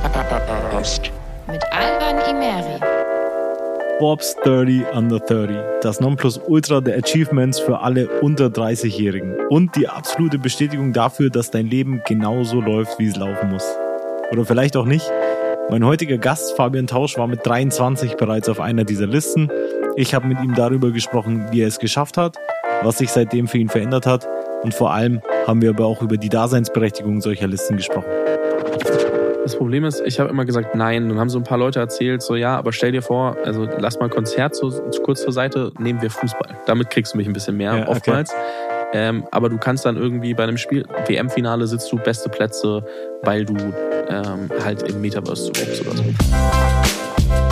Podcast mit Alban Imeri. Bob's 30 Under 30. Das Nonplusultra der Achievements für alle unter 30-Jährigen. Und die absolute Bestätigung dafür, dass dein Leben genauso läuft, wie es laufen muss. Oder vielleicht auch nicht. Mein heutiger Gast, Fabian Tausch, war mit 23 bereits auf einer dieser Listen. Ich habe mit ihm darüber gesprochen, wie er es geschafft hat, was sich seitdem für ihn verändert hat und vor allem haben wir aber auch über die Daseinsberechtigung solcher Listen gesprochen. Das Problem ist, ich habe immer gesagt, nein. Dann haben so ein paar Leute erzählt, so ja, aber stell dir vor, also lass mal Konzert so, kurz zur Seite, nehmen wir Fußball. Damit kriegst du mich ein bisschen mehr, ja, okay. oftmals. Ähm, aber du kannst dann irgendwie bei einem Spiel, WM-Finale sitzt du beste Plätze, weil du ähm, halt im Metaverse zurückst oder so.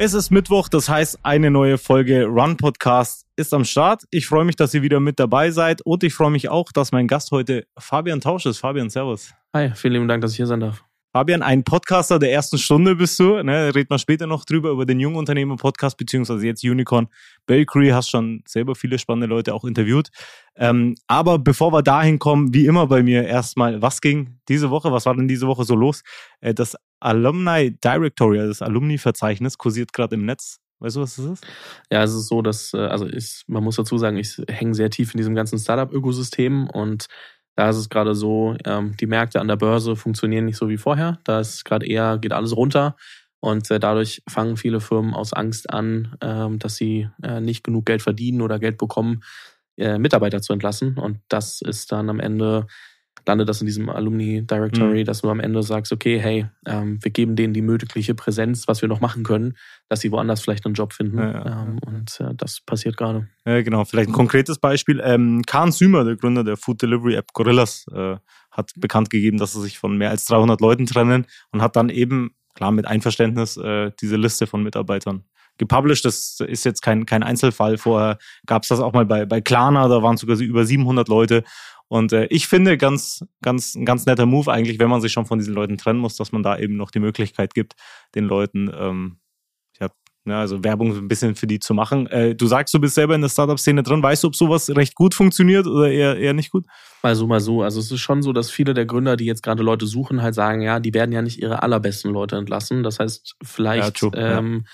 Es ist Mittwoch, das heißt, eine neue Folge Run Podcast ist am Start. Ich freue mich, dass ihr wieder mit dabei seid und ich freue mich auch, dass mein Gast heute Fabian Tausch ist. Fabian, Servus. Hi, vielen lieben Dank, dass ich hier sein darf. Fabian, ein Podcaster der ersten Stunde bist du. Ne? Reden wir später noch drüber, über den Jungunternehmer-Podcast, beziehungsweise jetzt Unicorn Bakery. Hast schon selber viele spannende Leute auch interviewt. Ähm, aber bevor wir dahin kommen, wie immer bei mir erstmal, was ging diese Woche? Was war denn diese Woche so los? Äh, das Alumni Directory, also das Alumni-Verzeichnis, kursiert gerade im Netz. Weißt du, was das ist? Ja, es ist so, dass, äh, also ich, man muss dazu sagen, ich hänge sehr tief in diesem ganzen Startup-Ökosystem und da ist es gerade so, ähm, die Märkte an der Börse funktionieren nicht so wie vorher. Da ist gerade eher, geht alles runter. Und äh, dadurch fangen viele Firmen aus Angst an, ähm, dass sie äh, nicht genug Geld verdienen oder Geld bekommen, Mitarbeiter zu entlassen. Und das ist dann am Ende landet das in diesem Alumni Directory, mhm. dass du am Ende sagst, okay, hey, ähm, wir geben denen die mögliche Präsenz, was wir noch machen können, dass sie woanders vielleicht einen Job finden. Ja, ja. Ähm, und äh, das passiert gerade. Ja, genau. Vielleicht ein konkretes Beispiel. Ähm, Kahn Sümer, der Gründer der Food Delivery App Gorillas, äh, hat bekannt gegeben, dass sie sich von mehr als 300 Leuten trennen und hat dann eben, klar, mit Einverständnis äh, diese Liste von Mitarbeitern gepublished. Das ist jetzt kein, kein Einzelfall. Vorher gab es das auch mal bei, bei Klarna, da waren sogar über 700 Leute. Und äh, ich finde ganz, ganz, ein ganz netter Move eigentlich, wenn man sich schon von diesen Leuten trennen muss, dass man da eben noch die Möglichkeit gibt, den Leuten, ähm, ja, ja, also Werbung ein bisschen für die zu machen. Äh, du sagst, du bist selber in der Startup-Szene drin. Weißt du, ob sowas recht gut funktioniert oder eher, eher nicht gut? Mal so, mal so. Also es ist schon so, dass viele der Gründer, die jetzt gerade Leute suchen, halt sagen, ja, die werden ja nicht ihre allerbesten Leute entlassen. Das heißt, vielleicht ja, ähm,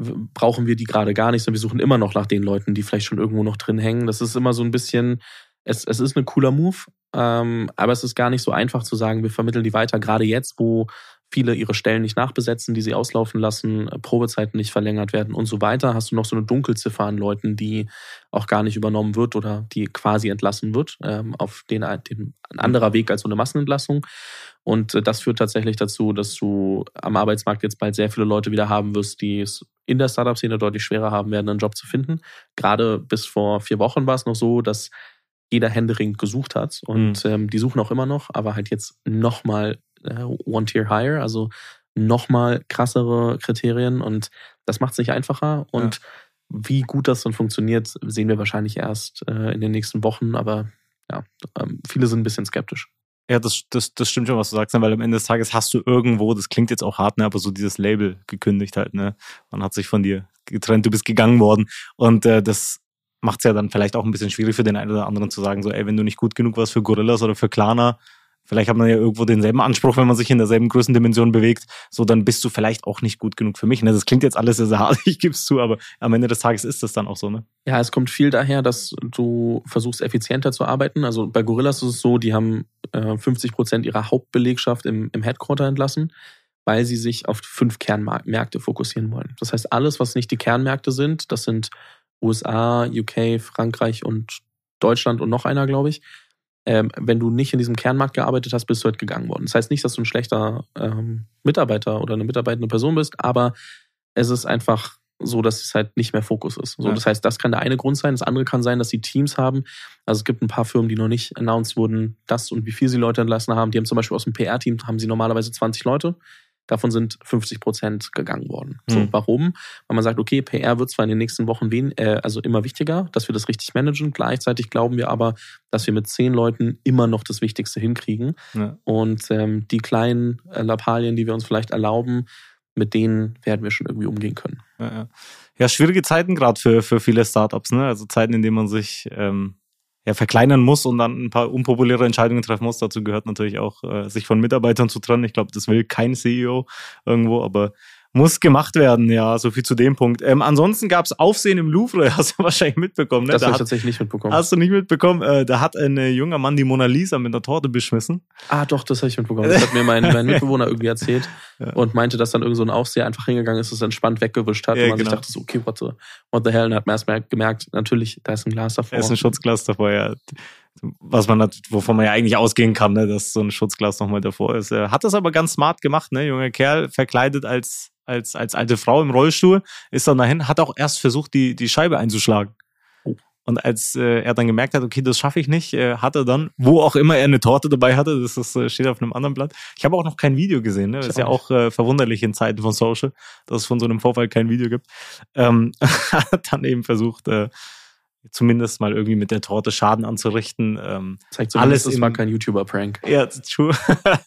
ja. brauchen wir die gerade gar nicht, sondern wir suchen immer noch nach den Leuten, die vielleicht schon irgendwo noch drin hängen. Das ist immer so ein bisschen es, es ist ein cooler Move, ähm, aber es ist gar nicht so einfach zu sagen, wir vermitteln die weiter, gerade jetzt, wo viele ihre Stellen nicht nachbesetzen, die sie auslaufen lassen, Probezeiten nicht verlängert werden und so weiter, hast du noch so eine Dunkelziffer an Leuten, die auch gar nicht übernommen wird oder die quasi entlassen wird, ähm, auf den, den ein anderer Weg als so eine Massenentlassung. Und äh, das führt tatsächlich dazu, dass du am Arbeitsmarkt jetzt bald sehr viele Leute wieder haben wirst, die es in der Startup-Szene deutlich schwerer haben werden, einen Job zu finden. Gerade bis vor vier Wochen war es noch so, dass jeder händeringend gesucht hat. Und mhm. ähm, die suchen auch immer noch, aber halt jetzt nochmal äh, One Tier Higher, also nochmal krassere Kriterien. Und das macht es nicht einfacher. Und ja. wie gut das dann funktioniert, sehen wir wahrscheinlich erst äh, in den nächsten Wochen. Aber ja, ähm, viele sind ein bisschen skeptisch. Ja, das, das, das stimmt schon, was du sagst, ne? weil am Ende des Tages hast du irgendwo, das klingt jetzt auch hart, ne, aber so dieses Label gekündigt halt, ne? Man hat sich von dir getrennt, du bist gegangen worden. Und äh, das macht es ja dann vielleicht auch ein bisschen schwierig für den einen oder anderen zu sagen, so, ey, wenn du nicht gut genug warst für Gorillas oder für Klarna, vielleicht hat man ja irgendwo denselben Anspruch, wenn man sich in derselben Größendimension bewegt, so dann bist du vielleicht auch nicht gut genug für mich. Ne? Das klingt jetzt alles sehr hart, ich gebe es zu, aber am Ende des Tages ist das dann auch so, ne? Ja, es kommt viel daher, dass du versuchst, effizienter zu arbeiten. Also bei Gorillas ist es so, die haben äh, 50 Prozent ihrer Hauptbelegschaft im, im Headquarter entlassen weil sie sich auf fünf Kernmärkte fokussieren wollen. Das heißt, alles, was nicht die Kernmärkte sind, das sind USA, UK, Frankreich und Deutschland und noch einer, glaube ich. Ähm, wenn du nicht in diesem Kernmarkt gearbeitet hast, bist du halt gegangen worden. Das heißt nicht, dass du ein schlechter ähm, Mitarbeiter oder eine mitarbeitende Person bist, aber es ist einfach so, dass es halt nicht mehr Fokus ist. So, ja. Das heißt, das kann der eine Grund sein. Das andere kann sein, dass sie Teams haben. Also es gibt ein paar Firmen, die noch nicht announced wurden, das und wie viel sie Leute entlassen haben. Die haben zum Beispiel aus dem PR-Team haben sie normalerweise 20 Leute. Davon sind 50 Prozent gegangen worden. So, mhm. warum? Weil man sagt, okay, PR wird zwar in den nächsten Wochen wen, äh, also immer wichtiger, dass wir das richtig managen. Gleichzeitig glauben wir aber, dass wir mit zehn Leuten immer noch das Wichtigste hinkriegen. Ja. Und ähm, die kleinen äh, Lappalien, die wir uns vielleicht erlauben, mit denen werden wir schon irgendwie umgehen können. Ja, ja. ja schwierige Zeiten gerade für, für viele Startups, ne? Also Zeiten, in denen man sich ähm, ja, verkleinern muss und dann ein paar unpopuläre Entscheidungen treffen muss. Dazu gehört natürlich auch, äh, sich von Mitarbeitern zu trennen. Ich glaube, das will kein CEO irgendwo, aber muss gemacht werden, ja, so viel zu dem Punkt. Ähm, ansonsten gab es Aufsehen im Louvre, hast du wahrscheinlich mitbekommen. Ne? Das da habe ich tatsächlich nicht mitbekommen. Hast du nicht mitbekommen? Äh, da hat ein äh, junger Mann die Mona Lisa mit einer Torte beschmissen. Ah, doch, das habe ich mitbekommen. Das hat mir mein, mein Mitbewohner irgendwie erzählt ja. und meinte, dass dann irgend so ein Aufseher einfach hingegangen ist, es entspannt weggewischt hat ja, und man genau. sich dachte so, okay, what the, what the hell? Und hat man erst gemerkt, natürlich, da ist ein Glas davor. Da ist ein Schutzglas davor, ja was man hat, wovon man ja eigentlich ausgehen kann, ne, dass so ein Schutzglas nochmal davor ist. Er hat das aber ganz smart gemacht, ne, junger Kerl, verkleidet als als, als alte Frau im Rollstuhl, ist dann dahin, hat auch erst versucht, die, die Scheibe einzuschlagen. Oh. Und als äh, er dann gemerkt hat, okay, das schaffe ich nicht, äh, hat er dann, wo auch immer er eine Torte dabei hatte, das ist, äh, steht auf einem anderen Blatt. Ich habe auch noch kein Video gesehen. Ne? Das ist ja auch äh, verwunderlich in Zeiten von Social, dass es von so einem Vorfall kein Video gibt. Ähm, hat dann eben versucht, äh, zumindest mal irgendwie mit der Torte Schaden anzurichten. Ähm, Zeigt alles das war kein YouTuber-Prank. Ja, true.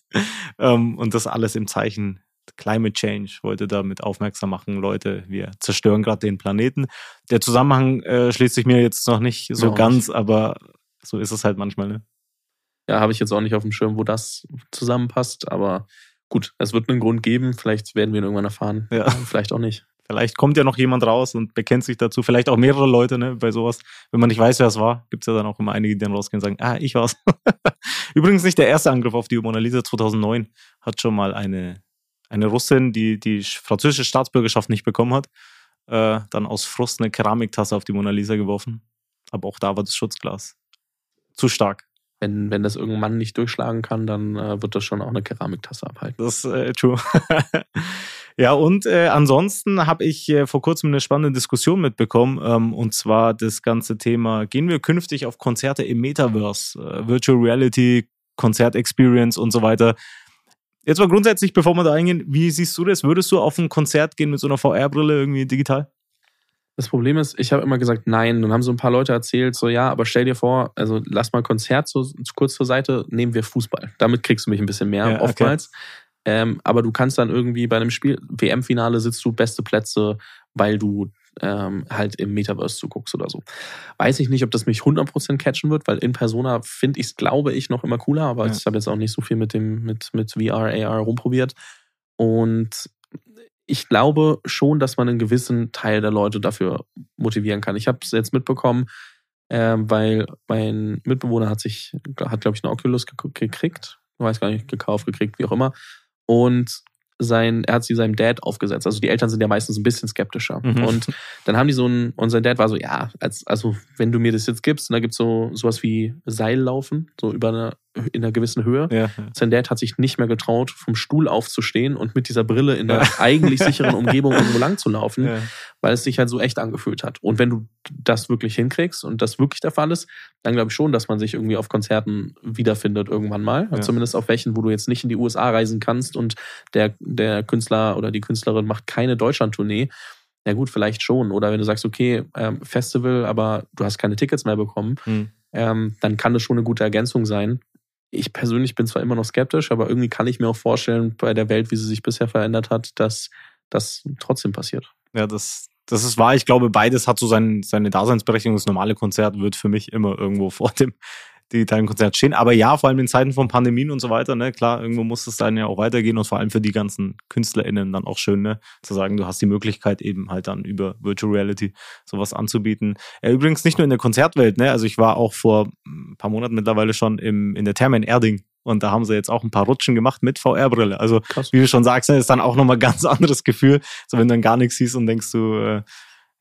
ähm, und das alles im Zeichen Climate Change, wollte damit aufmerksam machen, Leute, wir zerstören gerade den Planeten. Der Zusammenhang äh, schließt sich mir jetzt noch nicht so ja, ganz, nicht. aber so ist es halt manchmal, ne? Ja, habe ich jetzt auch nicht auf dem Schirm, wo das zusammenpasst, aber gut, es wird einen Grund geben, vielleicht werden wir ihn irgendwann erfahren, ja. vielleicht auch nicht. Vielleicht kommt ja noch jemand raus und bekennt sich dazu. Vielleicht auch mehrere Leute, ne, bei sowas. Wenn man nicht weiß, wer es war, gibt es ja dann auch immer einige, die dann rausgehen und sagen, ah, ich war's. Übrigens nicht der erste Angriff auf die Mona Lisa 2009. Hat schon mal eine eine Russin, die die französische Staatsbürgerschaft nicht bekommen hat, äh, dann aus Frust eine Keramiktasse auf die Mona Lisa geworfen. Aber auch da war das Schutzglas zu stark. Wenn, wenn das irgendein Mann nicht durchschlagen kann, dann äh, wird das schon auch eine Keramiktasse abhalten. Das ist äh, true. ja, und äh, ansonsten habe ich äh, vor kurzem eine spannende Diskussion mitbekommen, ähm, und zwar das ganze Thema, gehen wir künftig auf Konzerte im Metaverse, äh, Virtual Reality, Konzertexperience und so weiter. Jetzt mal grundsätzlich, bevor wir da eingehen, wie siehst du das? Würdest du auf ein Konzert gehen mit so einer VR-Brille irgendwie digital? Das Problem ist, ich habe immer gesagt, nein. Dann haben so ein paar Leute erzählt, so ja, aber stell dir vor, also lass mal Konzert so, kurz zur Seite, nehmen wir Fußball. Damit kriegst du mich ein bisschen mehr ja, oftmals. Okay. Ähm, aber du kannst dann irgendwie bei einem Spiel, WM-Finale sitzt du beste Plätze, weil du ähm, halt im Metaverse zuguckst oder so. Weiß ich nicht, ob das mich 100% catchen wird, weil in Persona finde ich es, glaube ich, noch immer cooler, aber ja. ich habe jetzt auch nicht so viel mit dem mit, mit VR, AR rumprobiert. Und ich glaube schon, dass man einen gewissen Teil der Leute dafür motivieren kann. Ich habe es jetzt mitbekommen, äh, weil mein Mitbewohner hat sich, hat glaube ich, eine Oculus gekriegt, ich weiß gar nicht, gekauft, gekriegt, wie auch immer. Und sein, er hat sie seinem Dad aufgesetzt. Also die Eltern sind ja meistens ein bisschen skeptischer. Mhm. Und dann haben die so ein, und sein Dad war so, ja, als, also wenn du mir das jetzt gibst, und da gibt's so sowas wie Seillaufen, so über eine in einer gewissen Höhe. Ja, ja. Sein Dad hat sich nicht mehr getraut, vom Stuhl aufzustehen und mit dieser Brille in der ja. eigentlich sicheren Umgebung irgendwo lang zu laufen, weil es sich halt so echt angefühlt hat. Und wenn du das wirklich hinkriegst und das wirklich der Fall ist, dann glaube ich schon, dass man sich irgendwie auf Konzerten wiederfindet irgendwann mal. Zumindest auf welchen, wo du jetzt nicht in die USA reisen kannst und der, der Künstler oder die Künstlerin macht keine Deutschlandtournee. Ja gut, vielleicht schon. Oder wenn du sagst, okay, ähm, Festival, aber du hast keine Tickets mehr bekommen, hm. ähm, dann kann das schon eine gute Ergänzung sein ich persönlich bin zwar immer noch skeptisch, aber irgendwie kann ich mir auch vorstellen, bei der Welt, wie sie sich bisher verändert hat, dass das trotzdem passiert. Ja, das, das ist wahr. Ich glaube, beides hat so sein, seine Daseinsberechtigung. Das normale Konzert wird für mich immer irgendwo vor dem digitalen Konzert stehen. Aber ja, vor allem in Zeiten von Pandemien und so weiter, ne, klar, irgendwo muss es dann ja auch weitergehen und vor allem für die ganzen KünstlerInnen dann auch schön, ne, zu sagen, du hast die Möglichkeit eben halt dann über Virtual Reality sowas anzubieten. Äh, übrigens nicht nur in der Konzertwelt, ne, also ich war auch vor ein paar Monaten mittlerweile schon im, in der Therme in Erding und da haben sie jetzt auch ein paar Rutschen gemacht mit VR-Brille. Also, Krass. wie du schon sagst, ne, ist dann auch nochmal ein ganz anderes Gefühl. So, wenn du dann gar nichts siehst und denkst du, äh,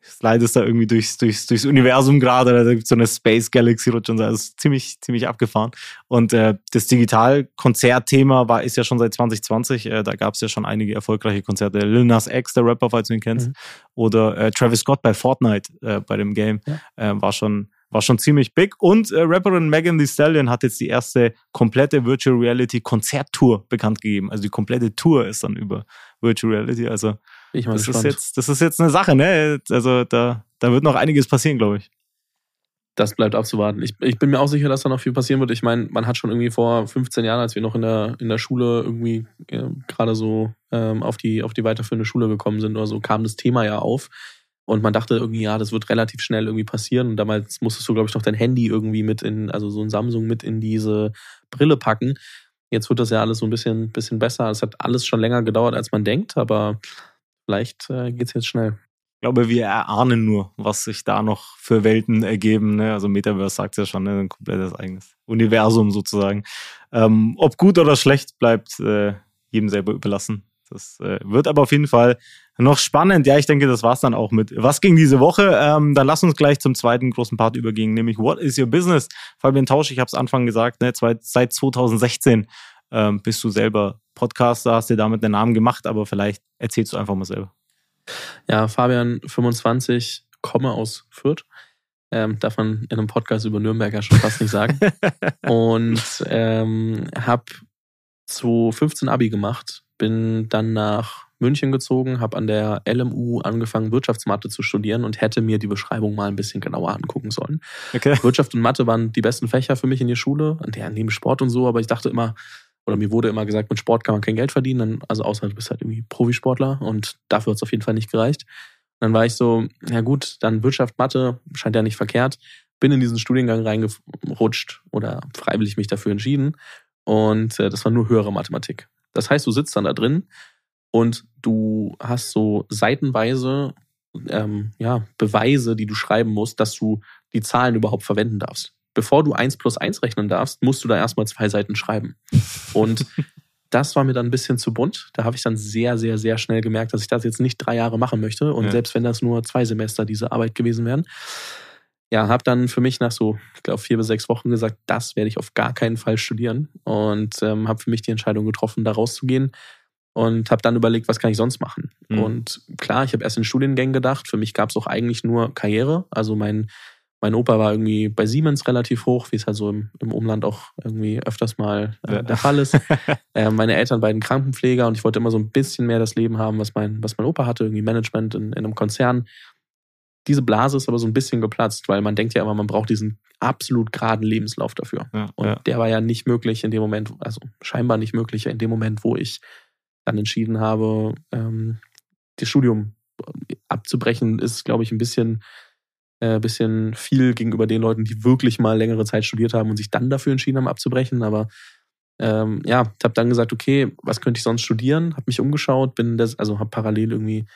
slidest da irgendwie durchs, durchs, durchs Universum gerade, da gibt es so eine Space Galaxy Rutsche und so, also ziemlich, ziemlich abgefahren. Und äh, das Digital-Konzertthema war, ist ja schon seit 2020, äh, da gab es ja schon einige erfolgreiche Konzerte. Lil Nas X, der Rapper, falls du ihn kennst, mhm. oder äh, Travis Scott bei Fortnite, äh, bei dem Game, ja. äh, war schon war schon ziemlich big. Und äh, Rapperin Megan Thee Stallion hat jetzt die erste komplette Virtual Reality Konzerttour bekannt gegeben. Also die komplette Tour ist dann über Virtual Reality. Also ich das ist jetzt, das ist jetzt eine Sache, ne? Also da, da wird noch einiges passieren, glaube ich. Das bleibt abzuwarten. Ich, ich bin mir auch sicher, dass da noch viel passieren wird. Ich meine, man hat schon irgendwie vor 15 Jahren, als wir noch in der, in der Schule irgendwie äh, gerade so ähm, auf, die, auf die weiterführende Schule gekommen sind oder so, kam das Thema ja auf. Und man dachte irgendwie, ja, das wird relativ schnell irgendwie passieren. Und damals musstest du, glaube ich, noch dein Handy irgendwie mit in, also so ein Samsung mit in diese Brille packen. Jetzt wird das ja alles so ein bisschen, bisschen besser. Es hat alles schon länger gedauert, als man denkt, aber vielleicht äh, geht es jetzt schnell. Ich glaube, wir erahnen nur, was sich da noch für Welten ergeben. Ne? Also Metaverse sagt ja schon, ne? ein komplettes eigenes Universum sozusagen. Ähm, ob gut oder schlecht, bleibt äh, jedem selber überlassen. Das äh, wird aber auf jeden Fall noch spannend. Ja, ich denke, das war's dann auch mit Was ging diese Woche? Ähm, dann lass uns gleich zum zweiten großen Part übergehen, nämlich What is your business? Fabian Tausch, ich habe es Anfang gesagt, ne, seit 2016 ähm, bist du selber Podcaster, hast dir damit den Namen gemacht, aber vielleicht erzählst du einfach mal selber. Ja, Fabian, 25, komme aus Fürth. Ähm, darf man in einem Podcast über Nürnberger schon fast nicht sagen. Und ähm, habe 2015 Abi gemacht, bin dann nach München gezogen, habe an der LMU angefangen, Wirtschaftsmathe zu studieren und hätte mir die Beschreibung mal ein bisschen genauer angucken sollen. Okay. Wirtschaft und Mathe waren die besten Fächer für mich in der Schule, neben Sport und so, aber ich dachte immer, oder mir wurde immer gesagt, mit Sport kann man kein Geld verdienen, also außer du bist halt irgendwie Profisportler und dafür hat es auf jeden Fall nicht gereicht. Und dann war ich so, ja gut, dann Wirtschaft, Mathe, scheint ja nicht verkehrt, bin in diesen Studiengang reingerutscht oder freiwillig mich dafür entschieden und äh, das war nur höhere Mathematik. Das heißt, du sitzt dann da drin und du hast so seitenweise ähm, ja, Beweise, die du schreiben musst, dass du die Zahlen überhaupt verwenden darfst. Bevor du eins plus eins rechnen darfst, musst du da erstmal zwei Seiten schreiben. Und das war mir dann ein bisschen zu bunt. Da habe ich dann sehr, sehr, sehr schnell gemerkt, dass ich das jetzt nicht drei Jahre machen möchte. Und ja. selbst wenn das nur zwei Semester diese Arbeit gewesen wären, ja, habe dann für mich nach so, ich glaube, vier bis sechs Wochen gesagt, das werde ich auf gar keinen Fall studieren und ähm, habe für mich die Entscheidung getroffen, da rauszugehen und habe dann überlegt, was kann ich sonst machen. Mhm. Und klar, ich habe erst in Studiengängen gedacht. Für mich gab es auch eigentlich nur Karriere. Also mein mein Opa war irgendwie bei Siemens relativ hoch, wie es halt so im, im Umland auch irgendwie öfters mal äh, ja. der Fall ist. äh, meine Eltern beiden Krankenpfleger und ich wollte immer so ein bisschen mehr das Leben haben, was mein, was mein Opa hatte, irgendwie Management in, in einem Konzern diese Blase ist aber so ein bisschen geplatzt, weil man denkt ja immer, man braucht diesen absolut geraden Lebenslauf dafür. Ja, und ja. der war ja nicht möglich in dem Moment, also scheinbar nicht möglich in dem Moment, wo ich dann entschieden habe, ähm, das Studium abzubrechen, ist, glaube ich, ein bisschen, äh, bisschen viel gegenüber den Leuten, die wirklich mal längere Zeit studiert haben und sich dann dafür entschieden haben, abzubrechen. Aber ähm, ja, ich habe dann gesagt, okay, was könnte ich sonst studieren? Habe mich umgeschaut, bin das, also habe parallel irgendwie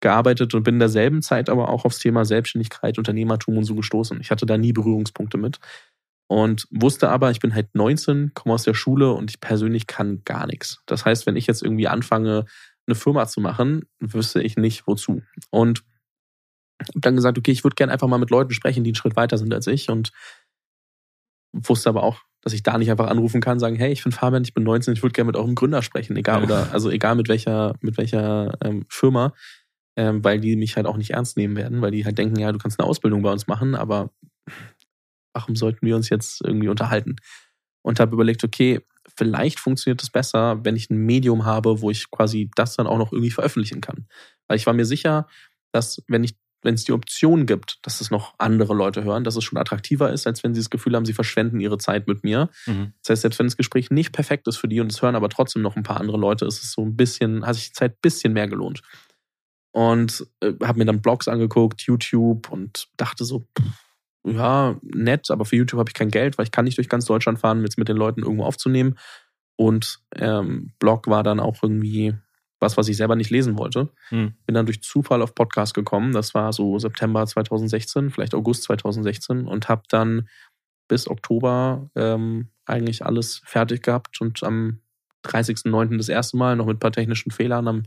gearbeitet und bin in derselben Zeit aber auch aufs Thema Selbstständigkeit, Unternehmertum und so gestoßen. Ich hatte da nie Berührungspunkte mit und wusste aber, ich bin halt 19, komme aus der Schule und ich persönlich kann gar nichts. Das heißt, wenn ich jetzt irgendwie anfange, eine Firma zu machen, wüsste ich nicht wozu. Und habe dann gesagt, okay, ich würde gerne einfach mal mit Leuten sprechen, die einen Schritt weiter sind als ich und wusste aber auch, dass ich da nicht einfach anrufen kann, sagen, hey, ich bin Fabian, ich bin 19, ich würde gerne mit eurem Gründer sprechen, egal oder also egal mit welcher mit welcher ähm, Firma ähm, weil die mich halt auch nicht ernst nehmen werden, weil die halt denken, ja, du kannst eine Ausbildung bei uns machen, aber warum sollten wir uns jetzt irgendwie unterhalten? Und habe überlegt, okay, vielleicht funktioniert es besser, wenn ich ein Medium habe, wo ich quasi das dann auch noch irgendwie veröffentlichen kann. Weil ich war mir sicher, dass wenn ich wenn es die Option gibt, dass es noch andere Leute hören, dass es schon attraktiver ist, als wenn sie das Gefühl haben, sie verschwenden ihre Zeit mit mir. Mhm. Das heißt, selbst wenn das Gespräch nicht perfekt ist für die und es hören aber trotzdem noch ein paar andere Leute, ist es so ein bisschen, hat sich die Zeit ein bisschen mehr gelohnt und äh, habe mir dann Blogs angeguckt, YouTube und dachte so, pff, ja, nett, aber für YouTube habe ich kein Geld, weil ich kann nicht durch ganz Deutschland fahren, jetzt mit den Leuten irgendwo aufzunehmen. Und ähm, Blog war dann auch irgendwie was, was ich selber nicht lesen wollte. Hm. Bin dann durch Zufall auf Podcast gekommen. Das war so September 2016, vielleicht August 2016 und habe dann bis Oktober ähm, eigentlich alles fertig gehabt und am 30.09. das erste Mal noch mit ein paar technischen Fehlern am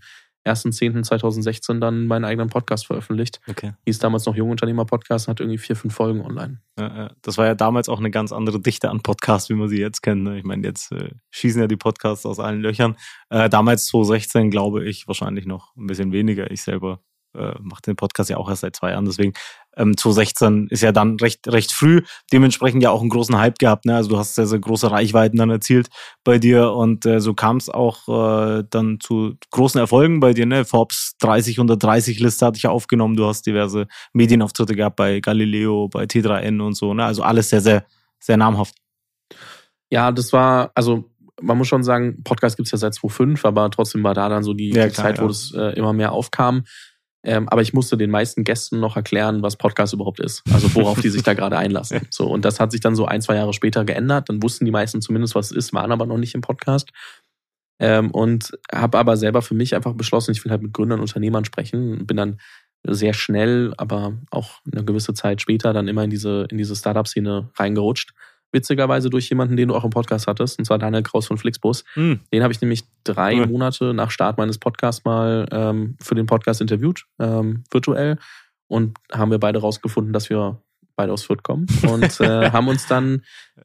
1.10.2016 dann meinen eigenen Podcast veröffentlicht. Okay. Hieß damals noch Jungunternehmer-Podcast und hat irgendwie vier, fünf Folgen online. Das war ja damals auch eine ganz andere Dichte an Podcasts, wie man sie jetzt kennt. Ne? Ich meine, jetzt äh, schießen ja die Podcasts aus allen Löchern. Äh, damals 2016 glaube ich wahrscheinlich noch ein bisschen weniger. Ich selber äh, macht den Podcast ja auch erst seit zwei Jahren. Deswegen ähm, 2016 ist ja dann recht, recht früh, dementsprechend ja auch einen großen Hype gehabt. Ne? Also du hast sehr, sehr große Reichweiten dann erzielt bei dir und äh, so kam es auch äh, dann zu großen Erfolgen bei dir. Ne? Forbes 30 unter 30 Liste hatte ich ja aufgenommen. Du hast diverse Medienauftritte gehabt bei Galileo, bei T3N und so. Ne? Also alles sehr, sehr, sehr namhaft. Ja, das war, also man muss schon sagen, Podcast gibt's ja seit 2005, aber trotzdem war da dann so die, ja, die Zeit, ja. wo das äh, immer mehr aufkam. Ähm, aber ich musste den meisten Gästen noch erklären, was Podcast überhaupt ist. Also worauf die sich da gerade einlassen. So, und das hat sich dann so ein, zwei Jahre später geändert. Dann wussten die meisten zumindest, was es ist, waren aber noch nicht im Podcast. Ähm, und habe aber selber für mich einfach beschlossen, ich will halt mit Gründern, Unternehmern sprechen. Bin dann sehr schnell, aber auch eine gewisse Zeit später dann immer in diese, in diese Startup-Szene reingerutscht witzigerweise durch jemanden, den du auch im Podcast hattest, und zwar Daniel Kraus von Flixbus. Mhm. Den habe ich nämlich drei mhm. Monate nach Start meines Podcasts mal ähm, für den Podcast interviewt, ähm, virtuell. Und haben wir beide rausgefunden, dass wir beide aus Fürth kommen. Und äh, haben uns dann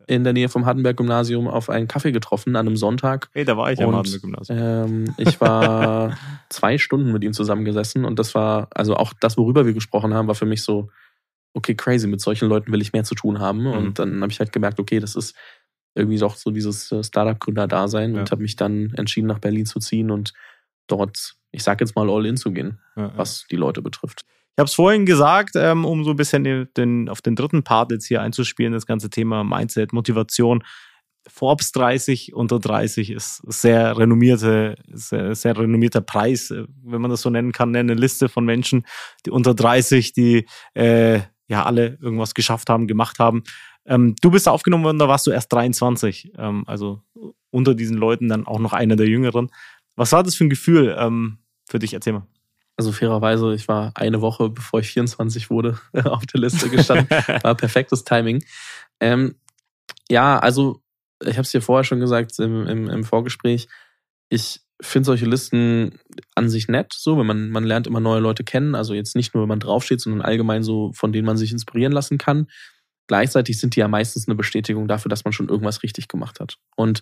in der Nähe vom Hardenberg-Gymnasium auf einen Kaffee getroffen an einem Sonntag. Hey, da war ich und, am Hardenberg-Gymnasium. Ähm, ich war zwei Stunden mit ihm zusammengesessen und das war, also auch das, worüber wir gesprochen haben, war für mich so, okay, crazy, mit solchen Leuten will ich mehr zu tun haben. Mhm. Und dann habe ich halt gemerkt, okay, das ist irgendwie doch so dieses äh, Startup-Gründer-Dasein ja. und habe mich dann entschieden, nach Berlin zu ziehen und dort, ich sag jetzt mal, all in zu gehen, ja, was die Leute betrifft. Ich habe es vorhin gesagt, ähm, um so ein bisschen den, den, auf den dritten Part jetzt hier einzuspielen, das ganze Thema Mindset, Motivation. Forbes 30 unter 30 ist sehr renommierte, sehr, sehr renommierter Preis, äh, wenn man das so nennen kann, eine Liste von Menschen, die unter 30, die äh, ja alle irgendwas geschafft haben, gemacht haben. Ähm, du bist aufgenommen worden, da warst du erst 23, ähm, also unter diesen Leuten dann auch noch einer der Jüngeren. Was war das für ein Gefühl ähm, für dich? Erzähl mal. Also fairerweise, ich war eine Woche, bevor ich 24 wurde, auf der Liste gestanden. War perfektes Timing. Ähm, ja, also ich habe es dir vorher schon gesagt im, im, im Vorgespräch. Ich finde solche Listen an sich nett, so, wenn man, man lernt immer neue Leute kennen. Also jetzt nicht nur, wenn man draufsteht, sondern allgemein so, von denen man sich inspirieren lassen kann. Gleichzeitig sind die ja meistens eine Bestätigung dafür, dass man schon irgendwas richtig gemacht hat. Und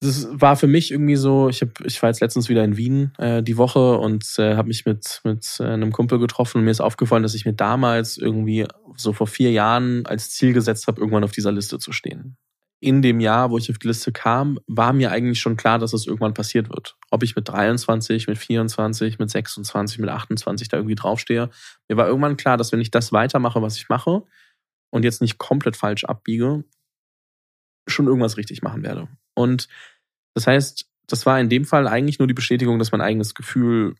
das war für mich irgendwie so, ich, hab, ich war jetzt letztens wieder in Wien äh, die Woche und äh, habe mich mit, mit äh, einem Kumpel getroffen und mir ist aufgefallen, dass ich mir damals irgendwie so vor vier Jahren als Ziel gesetzt habe, irgendwann auf dieser Liste zu stehen in dem Jahr, wo ich auf die Liste kam, war mir eigentlich schon klar, dass es irgendwann passiert wird. Ob ich mit 23, mit 24, mit 26, mit 28 da irgendwie draufstehe. Mir war irgendwann klar, dass wenn ich das weitermache, was ich mache, und jetzt nicht komplett falsch abbiege, schon irgendwas richtig machen werde. Und das heißt, das war in dem Fall eigentlich nur die Bestätigung, dass mein eigenes Gefühl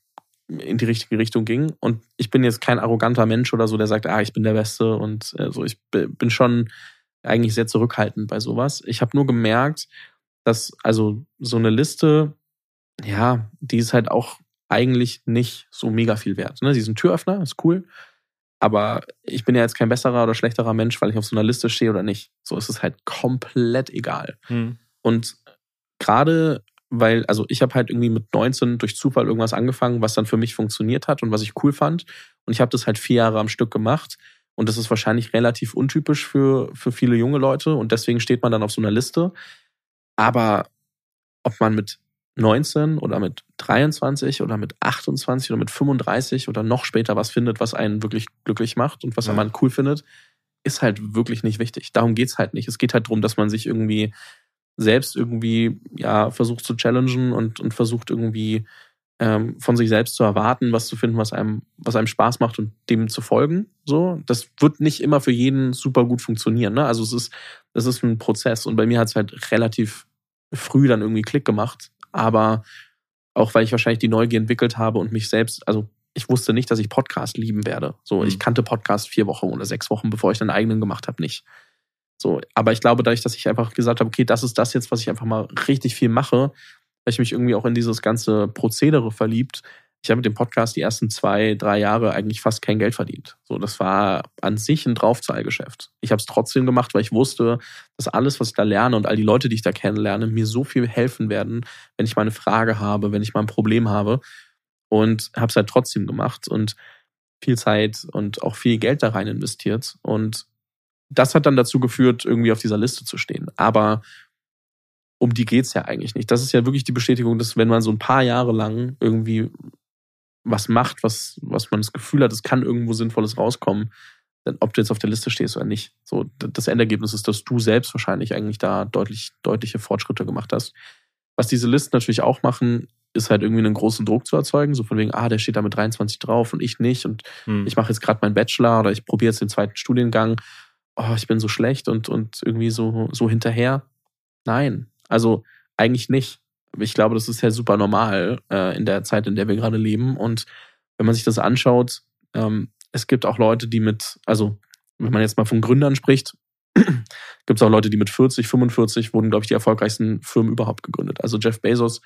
in die richtige Richtung ging. Und ich bin jetzt kein arroganter Mensch oder so, der sagt, ah, ich bin der Beste und äh, so. Ich bin schon eigentlich sehr zurückhaltend bei sowas. Ich habe nur gemerkt, dass also so eine Liste, ja, die ist halt auch eigentlich nicht so mega viel wert. Ne? Sie ist ein Türöffner, ist cool. Aber ich bin ja jetzt kein besserer oder schlechterer Mensch, weil ich auf so einer Liste stehe oder nicht. So ist es halt komplett egal. Hm. Und gerade weil, also ich habe halt irgendwie mit 19 durch Zufall irgendwas angefangen, was dann für mich funktioniert hat und was ich cool fand. Und ich habe das halt vier Jahre am Stück gemacht. Und das ist wahrscheinlich relativ untypisch für, für viele junge Leute und deswegen steht man dann auf so einer Liste. Aber ob man mit 19 oder mit 23 oder mit 28 oder mit 35 oder noch später was findet, was einen wirklich glücklich macht und was ja. man cool findet, ist halt wirklich nicht wichtig. Darum geht's halt nicht. Es geht halt darum, dass man sich irgendwie selbst irgendwie ja versucht zu challengen und, und versucht irgendwie ähm, von sich selbst zu erwarten, was zu finden, was einem, was einem Spaß macht und dem zu folgen. So, das wird nicht immer für jeden super gut funktionieren. Ne? Also es ist, es ist ein Prozess und bei mir hat es halt relativ früh dann irgendwie Klick gemacht. Aber auch weil ich wahrscheinlich die Neugier entwickelt habe und mich selbst, also ich wusste nicht, dass ich Podcast lieben werde. So, mhm. ich kannte Podcast vier Wochen oder sechs Wochen, bevor ich einen eigenen gemacht habe, nicht. So, aber ich glaube, dadurch, dass ich einfach gesagt habe, okay, das ist das jetzt, was ich einfach mal richtig viel mache, habe ich mich irgendwie auch in dieses ganze Prozedere verliebt. Ich habe mit dem Podcast die ersten zwei, drei Jahre eigentlich fast kein Geld verdient. So, das war an sich ein Draufzahlgeschäft. Ich habe es trotzdem gemacht, weil ich wusste, dass alles, was ich da lerne und all die Leute, die ich da kennenlerne, mir so viel helfen werden, wenn ich mal eine Frage habe, wenn ich mal ein Problem habe. Und habe es halt trotzdem gemacht und viel Zeit und auch viel Geld da rein investiert. Und das hat dann dazu geführt, irgendwie auf dieser Liste zu stehen. Aber um die geht's ja eigentlich nicht. Das ist ja wirklich die Bestätigung, dass wenn man so ein paar Jahre lang irgendwie was macht, was, was man das Gefühl hat, es kann irgendwo Sinnvolles rauskommen, ob du jetzt auf der Liste stehst oder nicht. So, das Endergebnis ist, dass du selbst wahrscheinlich eigentlich da deutlich, deutliche Fortschritte gemacht hast. Was diese Listen natürlich auch machen, ist halt irgendwie einen großen Druck zu erzeugen, so von wegen, ah, der steht da mit 23 drauf und ich nicht und hm. ich mache jetzt gerade meinen Bachelor oder ich probiere jetzt den zweiten Studiengang. Oh, ich bin so schlecht und, und irgendwie so, so hinterher. Nein, also eigentlich nicht. Ich glaube, das ist ja super normal äh, in der Zeit, in der wir gerade leben. Und wenn man sich das anschaut, ähm, es gibt auch Leute, die mit, also wenn man jetzt mal von Gründern spricht, gibt es auch Leute, die mit 40, 45 wurden, glaube ich, die erfolgreichsten Firmen überhaupt gegründet. Also Jeff Bezos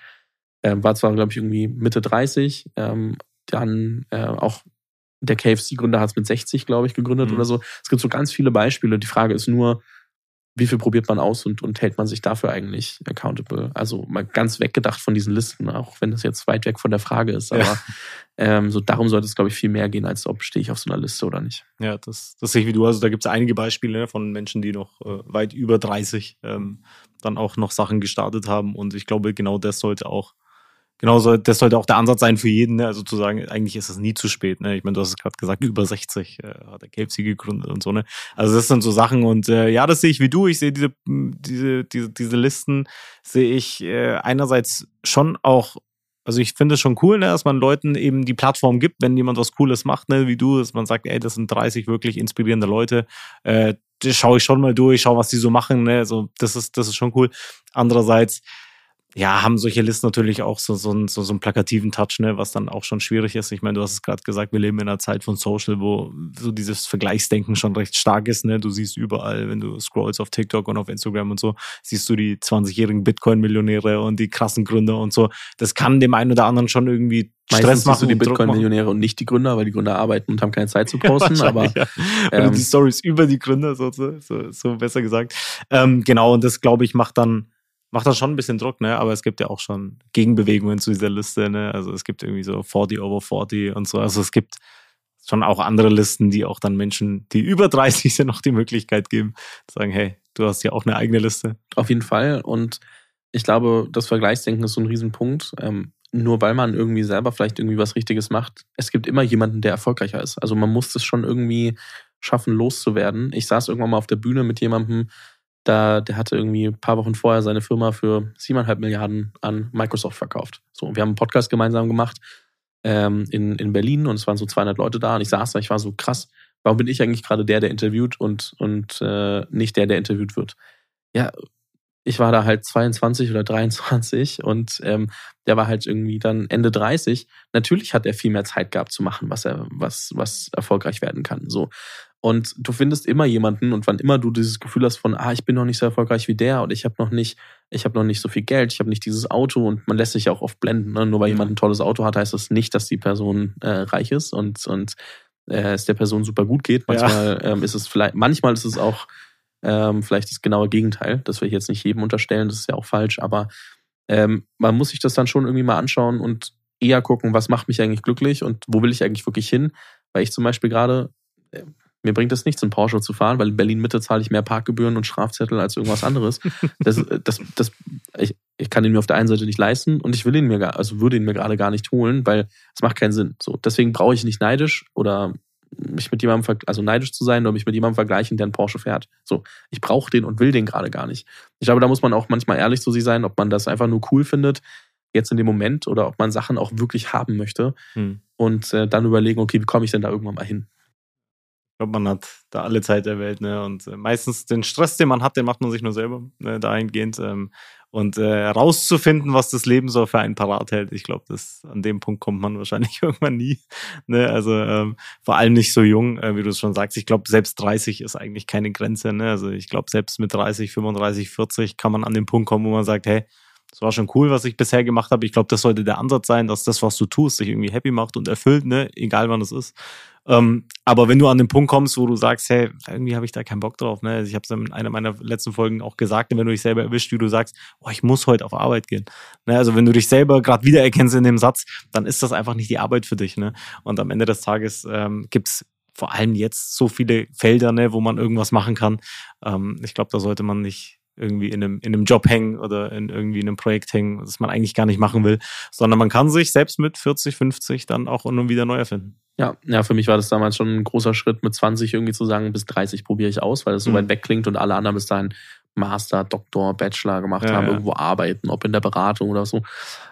äh, war zwar, glaube ich, irgendwie Mitte 30, ähm, dann äh, auch der KFC-Gründer hat es mit 60, glaube ich, gegründet mhm. oder so. Es gibt so ganz viele Beispiele. Die Frage ist nur, wie viel probiert man aus und, und hält man sich dafür eigentlich accountable? Also mal ganz weggedacht von diesen Listen, auch wenn das jetzt weit weg von der Frage ist. Aber ja. ähm, so darum sollte es, glaube ich, viel mehr gehen, als ob stehe ich auf so einer Liste oder nicht. Ja, das, das sehe ich wie du. Also da gibt es einige Beispiele von Menschen, die noch äh, weit über 30 ähm, dann auch noch Sachen gestartet haben. Und ich glaube, genau das sollte auch genauso, das sollte auch der Ansatz sein für jeden, ne? also zu sagen, eigentlich ist es nie zu spät. Ne? Ich meine, du hast es gerade gesagt, über 60 äh, hat der KFC gegründet und so. Ne? Also das sind so Sachen und äh, ja, das sehe ich wie du. Ich sehe diese, diese, diese, diese Listen, sehe ich äh, einerseits schon auch also ich finde es schon cool, ne, dass man Leuten eben die Plattform gibt, wenn jemand was Cooles macht, ne, wie du, dass man sagt, ey, das sind 30 wirklich inspirierende Leute. Äh, das schaue ich schon mal durch, schaue, was die so machen. Ne, also das ist das ist schon cool. Andererseits ja, haben solche Listen natürlich auch so, so, so, so einen plakativen Touch, ne, was dann auch schon schwierig ist. Ich meine, du hast es gerade gesagt, wir leben in einer Zeit von Social, wo so dieses Vergleichsdenken schon recht stark ist. Ne? Du siehst überall, wenn du scrollst auf TikTok und auf Instagram und so, siehst du die 20-jährigen Bitcoin-Millionäre und die krassen Gründer und so. Das kann dem einen oder anderen schon irgendwie Stress Meistens machen. du die Bitcoin-Millionäre und nicht die Gründer, weil die Gründer arbeiten und haben keine Zeit zu posten. Ja, aber ja. ähm, die Stories über die Gründer, so, so, so besser gesagt. Ähm, genau, und das glaube ich macht dann macht das schon ein bisschen Druck, ne? Aber es gibt ja auch schon Gegenbewegungen zu dieser Liste, ne? Also es gibt irgendwie so 40 over 40 und so. Also es gibt schon auch andere Listen, die auch dann Menschen, die über 30 sind, noch die Möglichkeit geben, zu sagen, hey, du hast ja auch eine eigene Liste. Auf jeden Fall. Und ich glaube, das Vergleichsdenken ist so ein Riesenpunkt. Ähm, nur weil man irgendwie selber vielleicht irgendwie was Richtiges macht, es gibt immer jemanden, der erfolgreicher ist. Also man muss es schon irgendwie schaffen, loszuwerden. Ich saß irgendwann mal auf der Bühne mit jemandem, da, der hatte irgendwie ein paar Wochen vorher seine Firma für siebeneinhalb Milliarden an Microsoft verkauft. So, wir haben einen Podcast gemeinsam gemacht ähm, in, in Berlin und es waren so 200 Leute da und ich saß da, ich war so krass, warum bin ich eigentlich gerade der, der interviewt und, und äh, nicht der, der interviewt wird? Ja, ich war da halt 22 oder 23 und ähm, der war halt irgendwie dann Ende 30. Natürlich hat er viel mehr Zeit gehabt zu machen, was er, was, was erfolgreich werden kann. So. Und du findest immer jemanden und wann immer du dieses Gefühl hast von, ah, ich bin noch nicht so erfolgreich wie der und ich habe noch nicht, ich habe noch nicht so viel Geld, ich habe nicht dieses Auto und man lässt sich ja auch oft blenden. Ne? Nur weil jemand ein tolles Auto hat, heißt das nicht, dass die Person äh, reich ist und, und äh, es der Person super gut geht. Manchmal ja. ähm, ist es vielleicht, manchmal ist es auch ähm, vielleicht das genaue Gegenteil. Das will ich jetzt nicht jedem unterstellen, das ist ja auch falsch, aber ähm, man muss sich das dann schon irgendwie mal anschauen und eher gucken, was macht mich eigentlich glücklich und wo will ich eigentlich wirklich hin. Weil ich zum Beispiel gerade, äh, mir bringt es nichts, in Porsche zu fahren, weil in Berlin-Mitte zahle ich mehr Parkgebühren und Strafzettel als irgendwas anderes. Das, das, das, ich, ich kann ihn mir auf der einen Seite nicht leisten und ich will ihn mir gar, also würde ihn mir gerade gar nicht holen, weil es macht keinen Sinn. So, deswegen brauche ich nicht neidisch oder mich mit jemandem, also neidisch zu sein oder mich mit jemandem vergleichen, der einen Porsche fährt. So, ich brauche den und will den gerade gar nicht. Ich glaube, da muss man auch manchmal ehrlich zu sich sein, ob man das einfach nur cool findet, jetzt in dem Moment, oder ob man Sachen auch wirklich haben möchte hm. und äh, dann überlegen, okay, wie komme ich denn da irgendwann mal hin? Glaube, man hat da alle Zeit der Welt, ne? Und äh, meistens den Stress, den man hat, den macht man sich nur selber, ne? dahingehend. Ähm, und äh, rauszufinden, was das Leben so für einen parat hält, ich glaube, das an dem Punkt kommt man wahrscheinlich irgendwann nie. Ne? Also ähm, vor allem nicht so jung, äh, wie du es schon sagst. Ich glaube, selbst 30 ist eigentlich keine Grenze. Ne? Also ich glaube, selbst mit 30, 35, 40 kann man an den Punkt kommen, wo man sagt, hey, es war schon cool, was ich bisher gemacht habe. Ich glaube, das sollte der Ansatz sein, dass das, was du tust, dich irgendwie happy macht und erfüllt, ne? egal wann es ist. Ähm, aber wenn du an den Punkt kommst, wo du sagst, hey, irgendwie habe ich da keinen Bock drauf, ne? Also ich habe es in einer meiner letzten Folgen auch gesagt, wenn du dich selber erwischt, wie du sagst, oh, ich muss heute auf Arbeit gehen. Ne? Also wenn du dich selber gerade wiedererkennst in dem Satz, dann ist das einfach nicht die Arbeit für dich. Ne? Und am Ende des Tages ähm, gibt vor allem jetzt so viele Felder, ne, wo man irgendwas machen kann. Ähm, ich glaube, da sollte man nicht irgendwie in einem, in einem Job hängen oder in irgendwie in einem Projekt hängen, das man eigentlich gar nicht machen will, sondern man kann sich selbst mit 40, 50 dann auch und wieder neu erfinden. Ja, ja, für mich war das damals schon ein großer Schritt, mit 20 irgendwie zu sagen, bis 30 probiere ich aus, weil es so mhm. weit weg klingt und alle anderen bis dahin Master, Doktor, Bachelor gemacht ja, haben, ja. irgendwo arbeiten, ob in der Beratung oder so.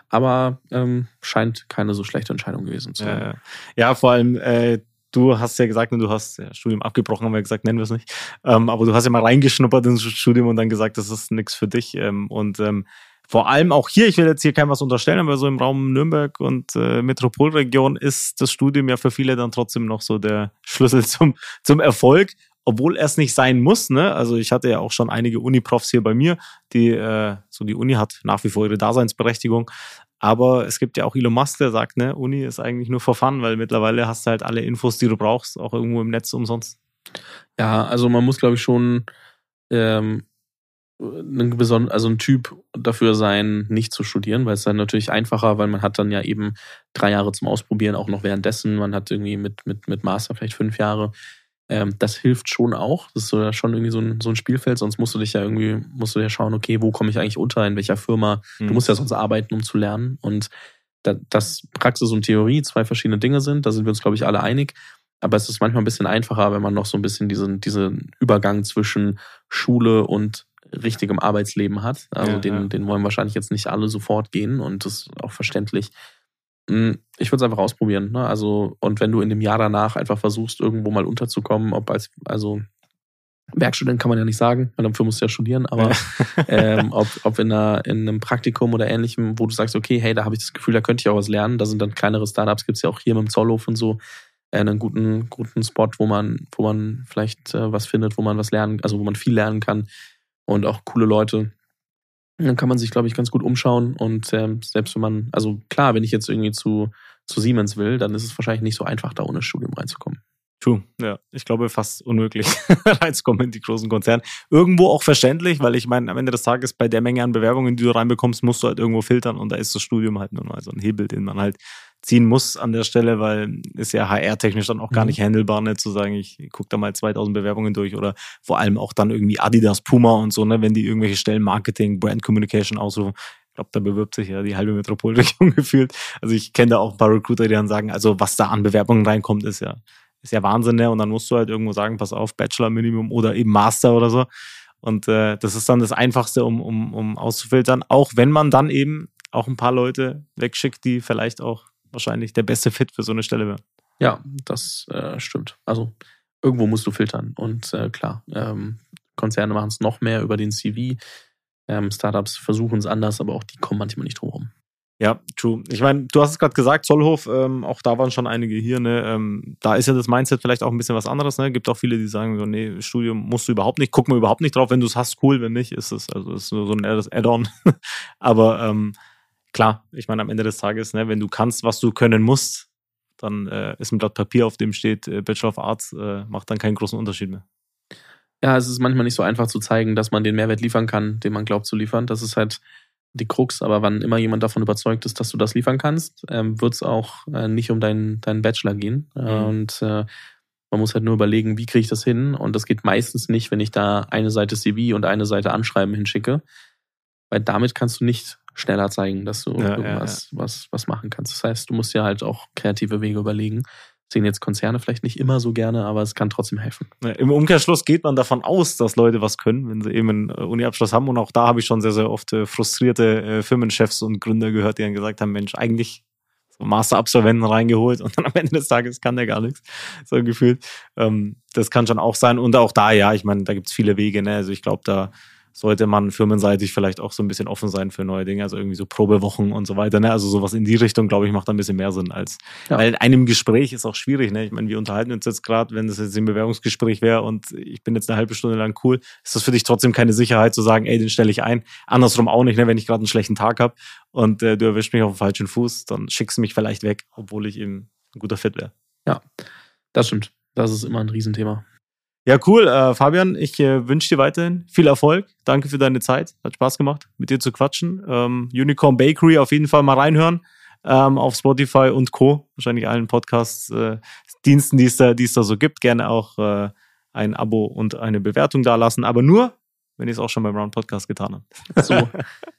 Aber ähm, scheint keine so schlechte Entscheidung gewesen zu sein. Ja, ja. vor allem, äh, du hast ja gesagt, du hast ja Studium abgebrochen, haben wir gesagt, nennen wir es nicht. Ähm, aber du hast ja mal reingeschnuppert ins Studium und dann gesagt, das ist nichts für dich. Ähm, und ähm, vor allem auch hier, ich will jetzt hier keinem was unterstellen, aber so im Raum Nürnberg und äh, Metropolregion ist das Studium ja für viele dann trotzdem noch so der Schlüssel zum, zum Erfolg obwohl es nicht sein muss. Ne? Also ich hatte ja auch schon einige Uni-Profs hier bei mir, die äh, so die Uni hat nach wie vor ihre Daseinsberechtigung. Aber es gibt ja auch Elon Musk, der sagt, ne, Uni ist eigentlich nur for fun, weil mittlerweile hast du halt alle Infos, die du brauchst, auch irgendwo im Netz umsonst. Ja, also man muss, glaube ich, schon ähm, ein also ein Typ dafür sein, nicht zu studieren, weil es dann natürlich einfacher, weil man hat dann ja eben drei Jahre zum Ausprobieren, auch noch währenddessen. Man hat irgendwie mit, mit, mit Master vielleicht fünf Jahre. Ähm, das hilft schon auch. Das ist so, schon irgendwie so ein, so ein Spielfeld, sonst musst du dich ja irgendwie, musst du ja schauen, okay, wo komme ich eigentlich unter, in welcher Firma. Mhm. Du musst ja sonst arbeiten, um zu lernen. Und da, dass Praxis und Theorie zwei verschiedene Dinge sind, da sind wir uns, glaube ich, alle einig. Aber es ist manchmal ein bisschen einfacher, wenn man noch so ein bisschen diesen, diesen Übergang zwischen Schule und richtigem Arbeitsleben hat. Also ja, den, ja. den wollen wahrscheinlich jetzt nicht alle sofort gehen und das ist auch verständlich. Hm, ich würde es einfach ausprobieren. Ne? Also, und wenn du in dem Jahr danach einfach versuchst, irgendwo mal unterzukommen, ob als, also Werkstudent kann man ja nicht sagen, weil dafür musst du ja studieren, aber ähm, ob, ob in, einer, in einem Praktikum oder ähnlichem, wo du sagst, okay, hey, da habe ich das Gefühl, da könnte ich auch was lernen. Da sind dann kleinere Startups, gibt es ja auch hier mit dem Zollhof und so, äh, einen guten, guten Spot, wo man, wo man vielleicht äh, was findet, wo man was lernen, also wo man viel lernen kann und auch coole Leute. Dann kann man sich, glaube ich, ganz gut umschauen. Und äh, selbst wenn man, also klar, wenn ich jetzt irgendwie zu, zu Siemens will, dann ist es wahrscheinlich nicht so einfach, da ohne Studium reinzukommen. True, ja. Ich glaube, fast unmöglich reinzukommen in die großen Konzerne. Irgendwo auch verständlich, weil ich meine, am Ende des Tages bei der Menge an Bewerbungen, die du reinbekommst, musst du halt irgendwo filtern und da ist das Studium halt nur mal so ein Hebel, den man halt ziehen muss an der Stelle, weil ist ja HR-technisch dann auch gar mhm. nicht handelbar, ne, zu sagen, ich gucke da mal 2000 Bewerbungen durch oder vor allem auch dann irgendwie Adidas, Puma und so, ne, wenn die irgendwelche Stellen Marketing, Brand Communication ausrufen. Ich glaube, da bewirbt sich ja die halbe Metropolregion gefühlt. Also ich kenne da auch ein paar Recruiter, die dann sagen, also was da an Bewerbungen reinkommt, ist ja, ist ja Wahnsinn, ne? Und dann musst du halt irgendwo sagen, pass auf, Bachelor Minimum oder eben Master oder so. Und äh, das ist dann das Einfachste, um, um, um auszufiltern, auch wenn man dann eben auch ein paar Leute wegschickt, die vielleicht auch wahrscheinlich der beste Fit für so eine Stelle wäre. Ja, das äh, stimmt. Also irgendwo musst du filtern. Und äh, klar, ähm, Konzerne machen es noch mehr über den CV. Ähm, Startups versuchen es anders, aber auch die kommen manchmal nicht drum herum. Ja, true. Ich meine, du hast es gerade gesagt, Zollhof, ähm, auch da waren schon einige hier, ne? Ähm, da ist ja das Mindset vielleicht auch ein bisschen was anderes, ne? Gibt auch viele, die sagen so, nee, Studium musst du überhaupt nicht, guck mal überhaupt nicht drauf, wenn du es hast, cool, wenn nicht, ist es, also ist so ein Add-on. Aber ähm, klar, ich meine, am Ende des Tages, ne, wenn du kannst, was du können musst, dann äh, ist ein Blatt Papier, auf dem steht äh, Bachelor of Arts, äh, macht dann keinen großen Unterschied mehr. Ja, es ist manchmal nicht so einfach zu zeigen, dass man den Mehrwert liefern kann, den man glaubt zu liefern. Das ist halt die Krux, aber wann immer jemand davon überzeugt ist, dass du das liefern kannst, ähm, wird es auch äh, nicht um deinen, deinen Bachelor gehen. Mhm. Und äh, man muss halt nur überlegen, wie kriege ich das hin? Und das geht meistens nicht, wenn ich da eine Seite CV und eine Seite Anschreiben hinschicke. Weil damit kannst du nicht schneller zeigen, dass du ja, irgendwas ja, ja. Was, was machen kannst. Das heißt, du musst dir halt auch kreative Wege überlegen. Sehen jetzt Konzerne vielleicht nicht immer so gerne, aber es kann trotzdem helfen. Im Umkehrschluss geht man davon aus, dass Leute was können, wenn sie eben einen äh, Uni-Abschluss haben. Und auch da habe ich schon sehr, sehr oft äh, frustrierte äh, Firmenchefs und Gründer gehört, die dann gesagt haben, Mensch, eigentlich so Master-Absolventen reingeholt und dann am Ende des Tages kann der gar nichts, so gefühlt. Ähm, das kann schon auch sein. Und auch da, ja, ich meine, da gibt es viele Wege. Ne? Also ich glaube, da sollte man firmenseitig vielleicht auch so ein bisschen offen sein für neue Dinge, also irgendwie so Probewochen und so weiter. Ne? Also sowas in die Richtung, glaube ich, macht ein bisschen mehr Sinn als, ja. weil in einem Gespräch ist auch schwierig. Ne? Ich meine, wir unterhalten uns jetzt gerade, wenn das jetzt ein Bewerbungsgespräch wäre und ich bin jetzt eine halbe Stunde lang cool, ist das für dich trotzdem keine Sicherheit zu sagen, ey, den stelle ich ein. Andersrum auch nicht, ne? wenn ich gerade einen schlechten Tag habe und äh, du erwischst mich auf dem falschen Fuß, dann schickst du mich vielleicht weg, obwohl ich eben ein guter Fit wäre. Ja, das stimmt. Das ist immer ein Riesenthema. Ja, cool. Äh, Fabian, ich äh, wünsche dir weiterhin viel Erfolg. Danke für deine Zeit. Hat Spaß gemacht, mit dir zu quatschen. Ähm, Unicorn Bakery auf jeden Fall mal reinhören. Ähm, auf Spotify und Co. Wahrscheinlich allen Podcast-Diensten, äh, die, es da, die es da so gibt. Gerne auch äh, ein Abo und eine Bewertung dalassen. Aber nur, wenn ich es auch schon beim Round Podcast getan habe. So.